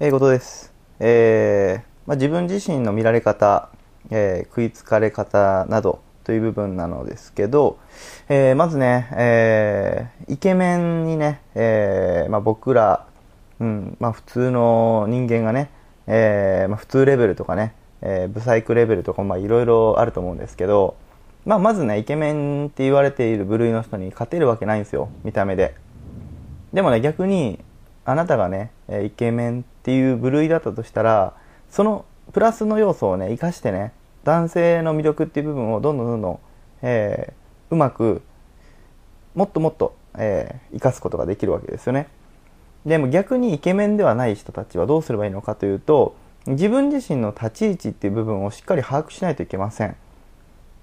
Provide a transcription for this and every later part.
えー、ことです。えーまあ、自分自身の見られ方、えー食いつかれ方などという部分なのですけど、えーまずね、えーイケメンにね、えーまあ、僕ら、うんまあ、普通の人間がね、えーまあ、普通レベルとかね、えーブサイクレベルとかいろいろあると思うんですけど、まあ、まずねイケメンって言われている部類の人に勝てるわけないんですよ見た目ででもね逆にあなたがねえイケメンっていう部類だったとしたらそのプラスの要素をね生かしてね男性の魅力っていう部分をどんどんどんどん、えーうまくもっともっと、えー生かすことができるわけですよね。でも逆にイケメンではない人たちはどうすればいいのかというと自分自身の立ち位置っていう部分をしっかり把握しないといけません。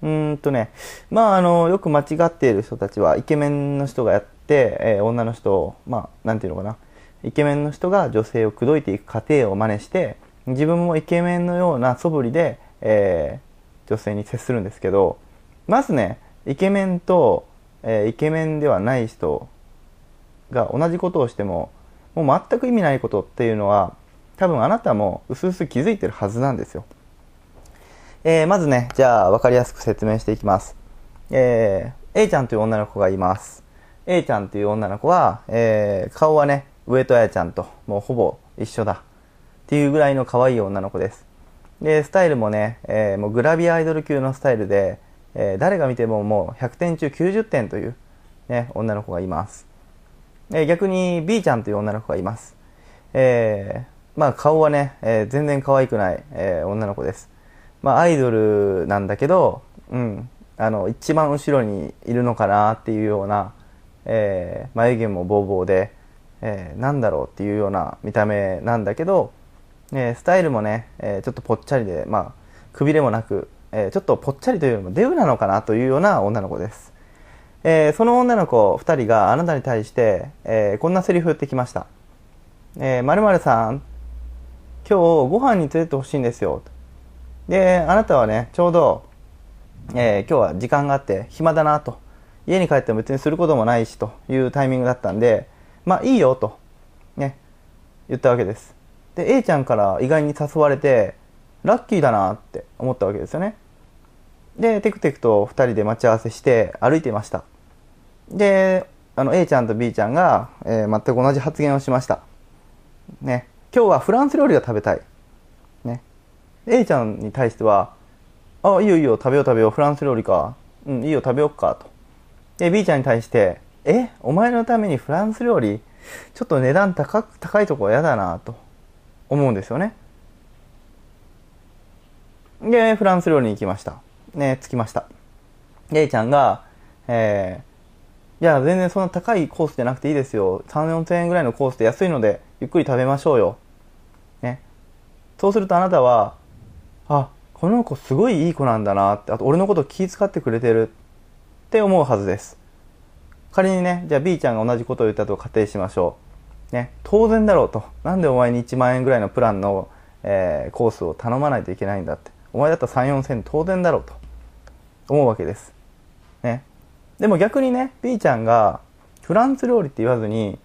うーんとねまああのよく間違っている人たちはイケメンの人がやって、えー女の人をまあなんていうのかなイケメンの人が女性を口説いていく過程を真似して自分もイケメンのような素振りで、えー女性に接するんですけどまずねイケメンと、えーイケメンではない人が同じことをしてももう全く意味ないことっていうのは多分あなたも薄々気づいてるはずなんですよ。えーまずね、じゃあ分かりやすく説明していきます。えー A ちゃんという女の子がいます。A ちゃんという女の子は、えー顔はね、上戸彩ちゃんともうほぼ一緒だっていうぐらいの可愛い女の子です。で、スタイルもね、えーもうグラビアアイドル級のスタイルで、えー誰が見てももう100点中90点という、ね、女の子がいます。えー逆に B ちゃんという女の子がいます。えまあ顔はね、え全然可愛くない、え女の子です。まあアイドルなんだけど、うん、あの、一番後ろにいるのかなっていうような、えー眉毛もボーボーで、えーなんだろうっていうような見た目なんだけど、えースタイルもね、えーちょっとぽっちゃりで、まあ、くびれもなく、えーちょっとぽっちゃりというよりもデブなのかなというような女の子です。えーその女の子2人があなたに対して、えーこんなセリフ言ってきました。えー、さん、今日ご飯に連れてってほしいんですよ。で、あなたはね、ちょうど、えー今日は時間があって暇だなと。家に帰っても別にすることもないしというタイミングだったんで、まあいいよと、ね、言ったわけです。で、A ちゃんから意外に誘われて、ラッキーだなって思ったわけですよね。で、テクテクと2人で待ち合わせして歩いていました。で、あの A ちゃんと B ちゃんが、えー全く同じ発言をしました。ね、今日はフランス料理が食べたい。ね。A ちゃんに対しては、あ、いいよいいよ、食べよう食べよう、フランス料理か。うん、いいよ、食べようか、と。で、B ちゃんに対して、え、お前のためにフランス料理ちょっと値段高く、高いとこは嫌だな、と思うんですよね。で、フランス料理に行きました。ね、着きました。で A ちゃんが、えー、いや、全然そんな高いコースじゃなくていいですよ。3、4千円ぐらいのコースで安いので、ゆっくり食べましょうよ。ね。そうするとあなたは、あ、この子すごいいい子なんだなって、あと俺のこと気遣ってくれてるって思うはずです。仮にね、じゃあ B ちゃんが同じことを言ったと仮定しましょう。ね、当然だろうと。なんでお前に1万円ぐらいのプランの、えーコースを頼まないといけないんだって。お前だったら3、4千円当然だろうと思うわけです。ね。でも逆にね、B ちゃんがフランス料理って言わずに、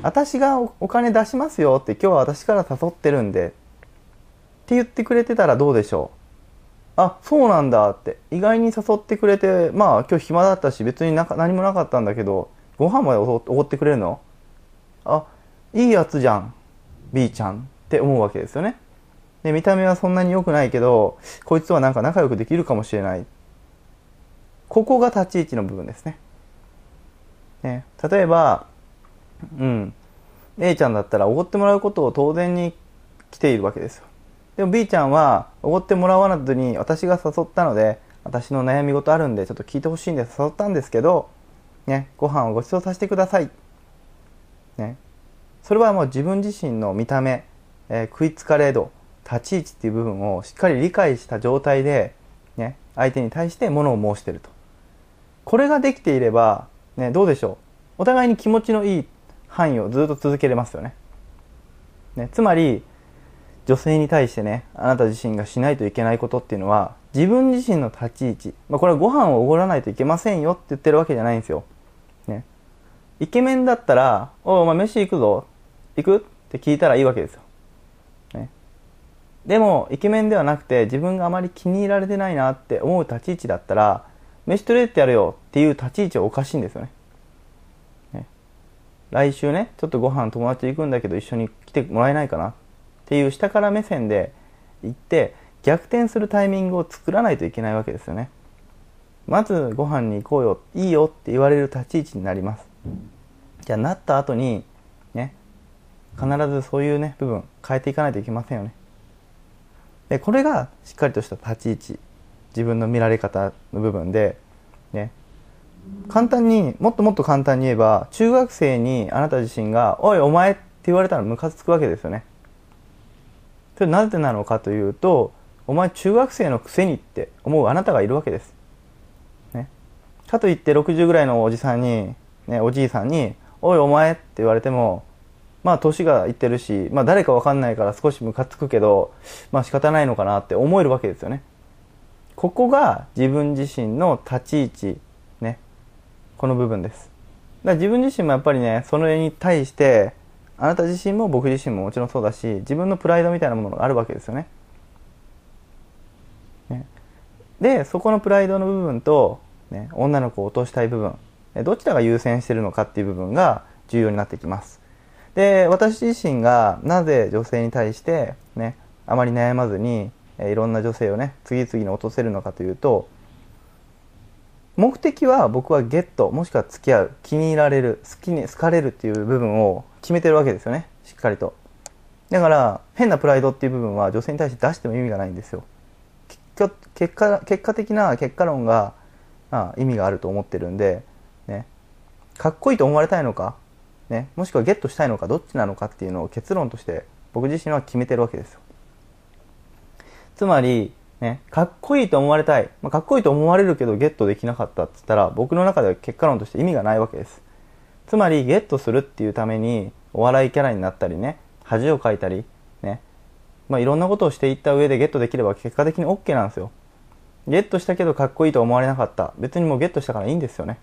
私がお金出しますよって今日は私から誘ってるんでって言ってくれてたらどうでしょう？あそうなんだって意外に誘ってくれてまあ今日暇だったし別になんか何もなかったんだけどご飯までおごってくれるの？あいいやつじゃん B ちゃんって思うわけですよねで見た目はそんなに良くないけどこいつはなんか仲良くできるかもしれないここが立ち位置の部分ですねね例えばうん。A ちゃんだったらおごってもらうことを当然に来ているわけですよ。でも B ちゃんはおごってもらわなずに私が誘ったので、私の悩み事あるんでちょっと聞いてほしいんで誘ったんですけど、ね、ご飯をご馳走させてください。ね。それはもう自分自身の見た目、えー食いつかれ度、立ち位置っていう部分をしっかり理解した状態で、ね、相手に対して物を申してると。これができていれば、ね、どうでしょう？お互いに気持ちのいい範囲をずっと続けれますよね。ね、つまり、女性に対してね、あなた自身がしないといけないことっていうのは、自分自身の立ち位置。まあ、これはご飯をおごらないといけませんよって言ってるわけじゃないんですよ。ね。イケメンだったら、おお前飯行くぞ。行く？って聞いたらいいわけですよ。でもイケメンではなくて自分があまり気に入られてないなって思う立ち位置だったら飯トレってやるよっていう立ち位置はおかしいんですよねね来週ねちょっとご飯友達行くんだけど一緒に来てもらえないかなっていう下から目線で行って逆転するタイミングを作らないといけないわけですよね。まずご飯に行こうよいいよって言われる立ち位置になります。じゃあなった後にね必ずそういうね部分変えていかないといけませんよね。でこれがしっかりとした立ち位置自分の見られ方の部分でね簡単にもっともっと簡単に言えば中学生にあなた自身が「おいお前」って言われたらムカつくわけですよね。それなぜなのかというとお前中学生のくせにって思うあなたがいるわけです。ね。かといって60ぐらいのおじさんに、ね、おじいさんに、おいお前って言われても、まあ年がいってるし、まあ誰かわかんないから少しムカつくけど、まあ仕方ないのかなって思えるわけですよね。ここが自分自身の立ち位置、ね。この部分です。だ自分自身もやっぱりね、それに対して、あなた自身も僕自身ももちろんそうだし、自分のプライドみたいなものがあるわけですよね。でそこのプライドの部分と、ね、女の子を落としたい部分どちらが優先してるのかっていう部分が重要になってきますで私自身がなぜ女性に対してねあまり悩まずにいろんな女性をね次々に落とせるのかというと目的は僕はゲットもしくは付き合う気に入られる好きに好かれるっていう部分を決めてるわけですよね。しっかりと。だから変なプライドっていう部分は女性に対して出しても意味がないんですよ。結果結果的な結果論が、あ、意味があると思ってるんで、ね、かっこいいと思われたいのか、ね、もしくはゲットしたいのか？どっちなのかっていうのを結論として僕自身は決めてるわけですよ。つまり、ね、かっこいいと思われたい、まあ、かっこいいと思われるけどゲットできなかったって言ったら僕の中では結果論として意味がないわけですつまりゲットするっていうためにお笑いキャラになったりね恥をかいたりねまあ、いろんなことをしていった上でゲットできれば結果的に OK なんですよ。ゲットしたけどかっこいいと思われなかった。別にもうゲットしたからいいんですよね。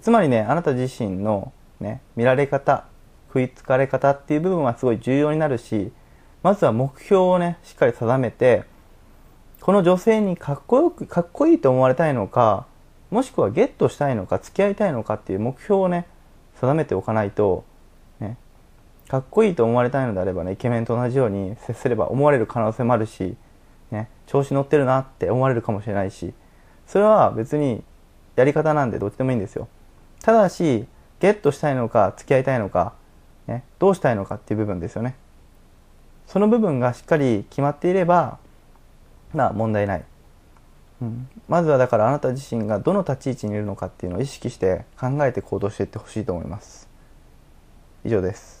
つまりね、あなた自身のね、見られ方、食いつかれ方っていう部分はすごい重要になるし、まずは目標をね、しっかり定めて、この女性にかっこよく、かっこいいと思われたいのか、もしくはゲットしたいのか、付き合いたいのかっていう目標をね、定めておかないと、かっこいいと思われたいのであればねイケメンと同じように接すれば思われる可能性もあるし、ね、調子乗ってるなって思われるかもしれないしそれは別にやり方なんでどっちでもいいんですよ。ただしゲットしたいのか付き合いたいのか、ね、どうしたいのかっていう部分ですよね。その部分がしっかり決まっていればまあ問題ない、うん、まずはだからあなた自身がどの立ち位置にいるのかっていうのを意識して考えて行動していってほしいと思います。以上です。